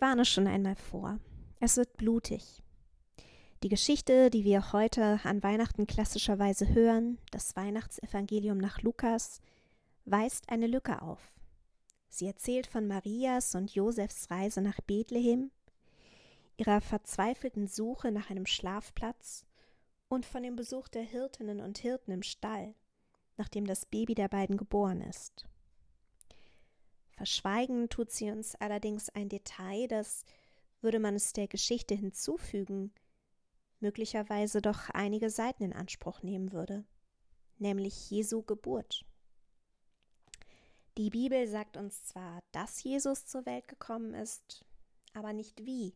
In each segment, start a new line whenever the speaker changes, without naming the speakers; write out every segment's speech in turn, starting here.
Warne schon einmal vor. Es wird blutig. Die Geschichte, die wir heute an Weihnachten klassischerweise hören, das Weihnachtsevangelium nach Lukas, weist eine Lücke auf. Sie erzählt von Marias und Josefs Reise nach Bethlehem, ihrer verzweifelten Suche nach einem Schlafplatz und von dem Besuch der Hirtinnen und Hirten im Stall, nachdem das Baby der beiden geboren ist. Verschweigen tut sie uns allerdings ein Detail, das, würde man es der Geschichte hinzufügen, möglicherweise doch einige Seiten in Anspruch nehmen würde, nämlich Jesu Geburt. Die Bibel sagt uns zwar, dass Jesus zur Welt gekommen ist, aber nicht wie.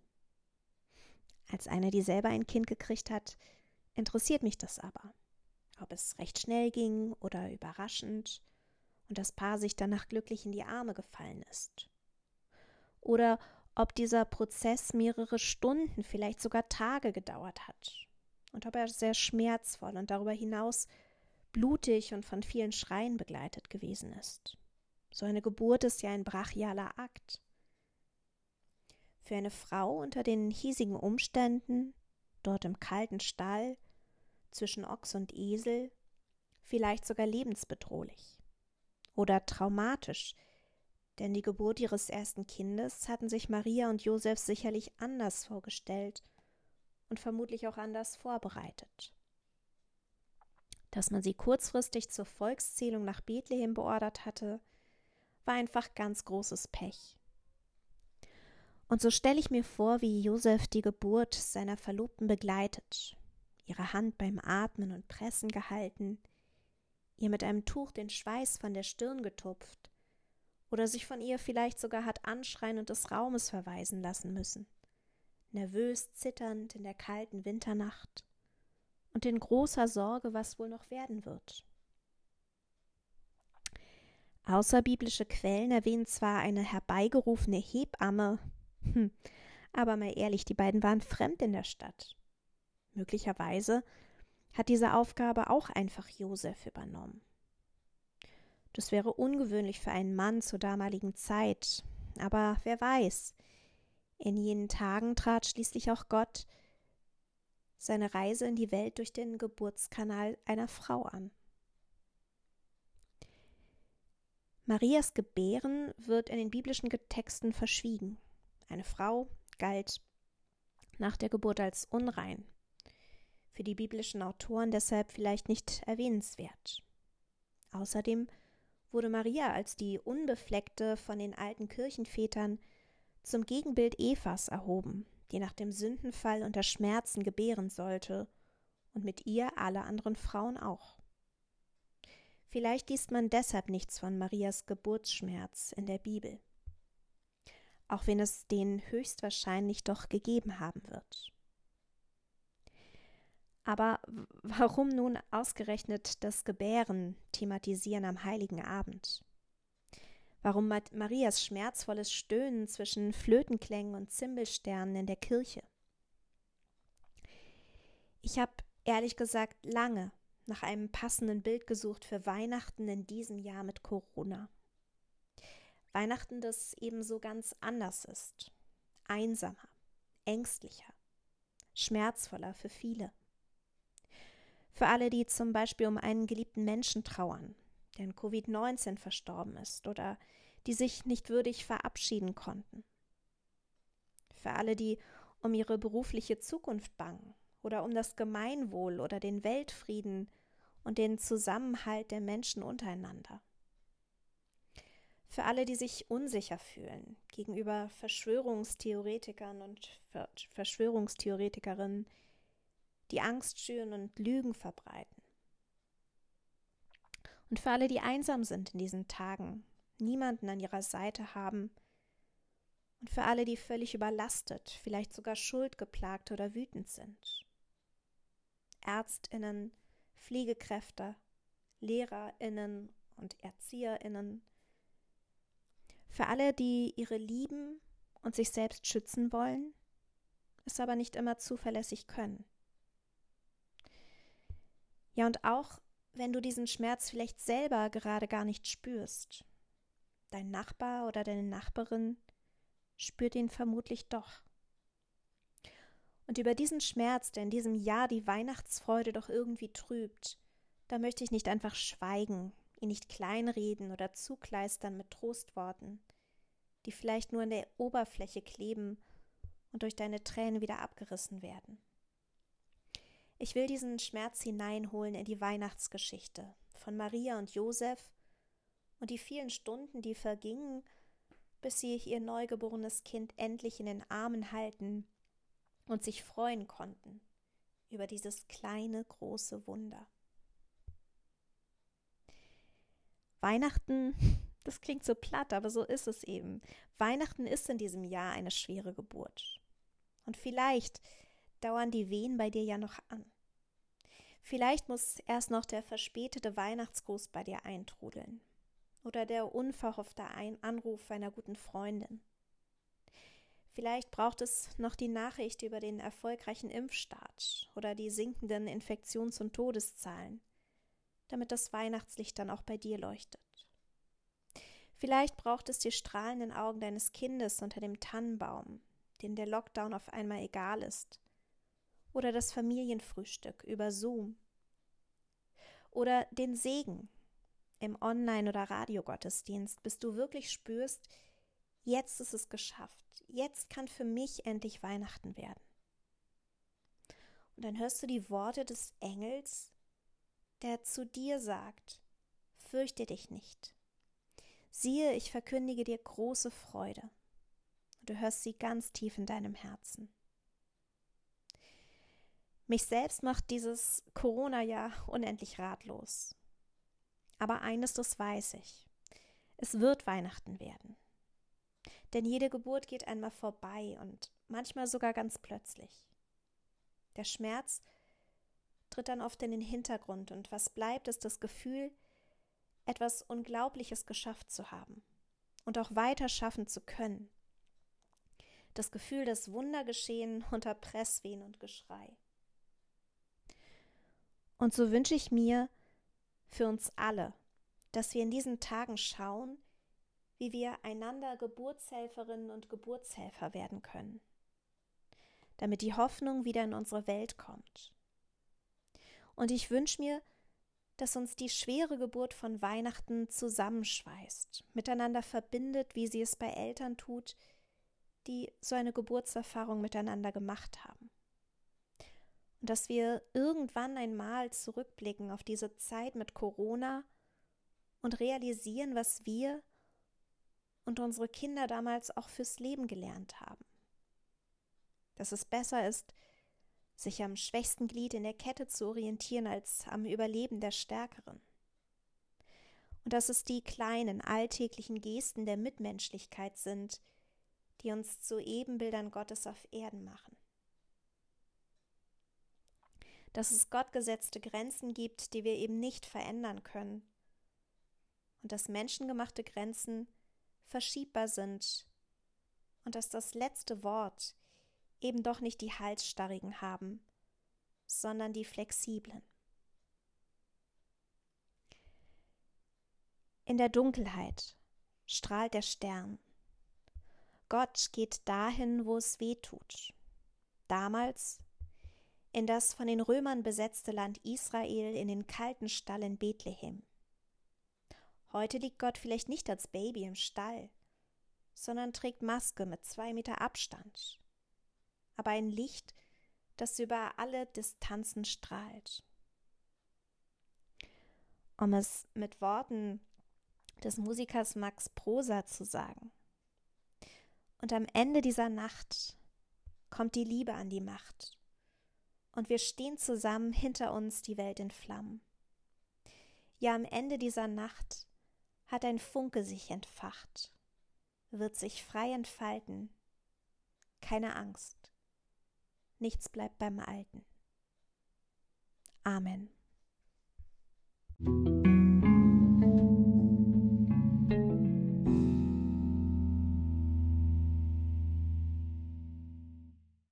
Als eine, die selber ein Kind gekriegt hat, interessiert mich das aber. Ob es recht schnell ging oder überraschend, und das Paar sich danach glücklich in die Arme gefallen ist. Oder ob dieser Prozess mehrere Stunden, vielleicht sogar Tage gedauert hat und ob er sehr schmerzvoll und darüber hinaus blutig und von vielen Schreien begleitet gewesen ist. So eine Geburt ist ja ein brachialer Akt. Für eine Frau unter den hiesigen Umständen, dort im kalten Stall, zwischen Ochs und Esel, vielleicht sogar lebensbedrohlich oder traumatisch, denn die Geburt ihres ersten Kindes hatten sich Maria und Josef sicherlich anders vorgestellt und vermutlich auch anders vorbereitet. Dass man sie kurzfristig zur Volkszählung nach Bethlehem beordert hatte, war einfach ganz großes Pech. Und so stelle ich mir vor, wie Josef die Geburt seiner Verlobten begleitet, ihre Hand beim Atmen und Pressen gehalten, ihr mit einem Tuch den Schweiß von der Stirn getupft oder sich von ihr vielleicht sogar hat anschreien und des Raumes verweisen lassen müssen, nervös zitternd in der kalten Winternacht und in großer Sorge, was wohl noch werden wird. Außerbiblische Quellen erwähnen zwar eine herbeigerufene Hebamme, hm, aber mal ehrlich, die beiden waren fremd in der Stadt. Möglicherweise hat diese Aufgabe auch einfach Josef übernommen. Das wäre ungewöhnlich für einen Mann zur damaligen Zeit, aber wer weiß, in jenen Tagen trat schließlich auch Gott seine Reise in die Welt durch den Geburtskanal einer Frau an. Marias Gebären wird in den biblischen Texten verschwiegen. Eine Frau galt nach der Geburt als unrein für die biblischen Autoren deshalb vielleicht nicht erwähnenswert. Außerdem wurde Maria als die Unbefleckte von den alten Kirchenvätern zum Gegenbild Evas erhoben, die nach dem Sündenfall unter Schmerzen gebären sollte, und mit ihr alle anderen Frauen auch. Vielleicht liest man deshalb nichts von Marias Geburtsschmerz in der Bibel, auch wenn es den höchstwahrscheinlich doch gegeben haben wird. Aber warum nun ausgerechnet das Gebären thematisieren am heiligen Abend? Warum Marias schmerzvolles Stöhnen zwischen Flötenklängen und Zimbelsternen in der Kirche? Ich habe ehrlich gesagt lange nach einem passenden Bild gesucht für Weihnachten in diesem Jahr mit Corona. Weihnachten, das ebenso ganz anders ist, einsamer, ängstlicher, schmerzvoller für viele. Für alle, die zum Beispiel um einen geliebten Menschen trauern, der an Covid-19 verstorben ist oder die sich nicht würdig verabschieden konnten. Für alle, die um ihre berufliche Zukunft bangen oder um das Gemeinwohl oder den Weltfrieden und den Zusammenhalt der Menschen untereinander. Für alle, die sich unsicher fühlen gegenüber Verschwörungstheoretikern und Verschwörungstheoretikerinnen, die Angst schüren und Lügen verbreiten. Und für alle, die einsam sind in diesen Tagen, niemanden an ihrer Seite haben, und für alle, die völlig überlastet, vielleicht sogar schuldgeplagt oder wütend sind. Ärztinnen, Pflegekräfte, Lehrerinnen und Erzieherinnen. Für alle, die ihre lieben und sich selbst schützen wollen, es aber nicht immer zuverlässig können. Ja, und auch wenn du diesen Schmerz vielleicht selber gerade gar nicht spürst. Dein Nachbar oder deine Nachbarin spürt ihn vermutlich doch. Und über diesen Schmerz, der in diesem Jahr die Weihnachtsfreude doch irgendwie trübt, da möchte ich nicht einfach schweigen, ihn nicht kleinreden oder zukleistern mit Trostworten, die vielleicht nur an der Oberfläche kleben und durch deine Tränen wieder abgerissen werden. Ich will diesen Schmerz hineinholen in die Weihnachtsgeschichte von Maria und Josef und die vielen Stunden, die vergingen, bis sie ihr neugeborenes Kind endlich in den Armen halten und sich freuen konnten über dieses kleine, große Wunder. Weihnachten, das klingt so platt, aber so ist es eben. Weihnachten ist in diesem Jahr eine schwere Geburt. Und vielleicht dauern die Wehen bei dir ja noch an. Vielleicht muss erst noch der verspätete Weihnachtsgruß bei dir eintrudeln oder der unverhoffte Ein Anruf einer guten Freundin. Vielleicht braucht es noch die Nachricht über den erfolgreichen Impfstart oder die sinkenden Infektions- und Todeszahlen, damit das Weihnachtslicht dann auch bei dir leuchtet. Vielleicht braucht es die strahlenden Augen deines Kindes unter dem Tannenbaum, denen der Lockdown auf einmal egal ist, oder das Familienfrühstück über Zoom, oder den Segen im Online- oder Radiogottesdienst, bis du wirklich spürst, jetzt ist es geschafft jetzt kann für mich endlich Weihnachten werden. Und dann hörst du die Worte des Engels, der zu dir sagt, fürchte dich nicht. Siehe, ich verkündige dir große Freude. Und du hörst sie ganz tief in deinem Herzen. Mich selbst macht dieses Corona-Jahr unendlich ratlos. Aber eines, das weiß ich. Es wird Weihnachten werden. Denn jede Geburt geht einmal vorbei und manchmal sogar ganz plötzlich. Der Schmerz tritt dann oft in den Hintergrund und was bleibt, ist das Gefühl, etwas Unglaubliches geschafft zu haben und auch weiter schaffen zu können. Das Gefühl, dass Wunder geschehen unter Presswehen und Geschrei. Und so wünsche ich mir für uns alle, dass wir in diesen Tagen schauen, wie wir einander Geburtshelferinnen und Geburtshelfer werden können, damit die Hoffnung wieder in unsere Welt kommt. Und ich wünsche mir, dass uns die schwere Geburt von Weihnachten zusammenschweißt, miteinander verbindet, wie sie es bei Eltern tut, die so eine Geburtserfahrung miteinander gemacht haben. Und dass wir irgendwann einmal zurückblicken auf diese Zeit mit Corona und realisieren, was wir und unsere Kinder damals auch fürs Leben gelernt haben. Dass es besser ist, sich am schwächsten Glied in der Kette zu orientieren als am Überleben der Stärkeren. Und dass es die kleinen, alltäglichen Gesten der Mitmenschlichkeit sind, die uns zu Ebenbildern Gottes auf Erden machen. Dass es gottgesetzte Grenzen gibt, die wir eben nicht verändern können. Und dass menschengemachte Grenzen verschiebbar sind und dass das letzte Wort eben doch nicht die Halsstarrigen haben, sondern die flexiblen. In der Dunkelheit strahlt der Stern. Gott geht dahin, wo es weh tut. Damals in das von den Römern besetzte Land Israel in den kalten Stall in Bethlehem. Heute liegt Gott vielleicht nicht als Baby im Stall, sondern trägt Maske mit zwei Meter Abstand, aber ein Licht, das über alle Distanzen strahlt. Um es mit Worten des Musikers Max Prosa zu sagen. Und am Ende dieser Nacht kommt die Liebe an die Macht, und wir stehen zusammen hinter uns die Welt in Flammen. Ja, am Ende dieser Nacht hat ein Funke sich entfacht, wird sich frei entfalten. Keine Angst. Nichts bleibt beim Alten. Amen.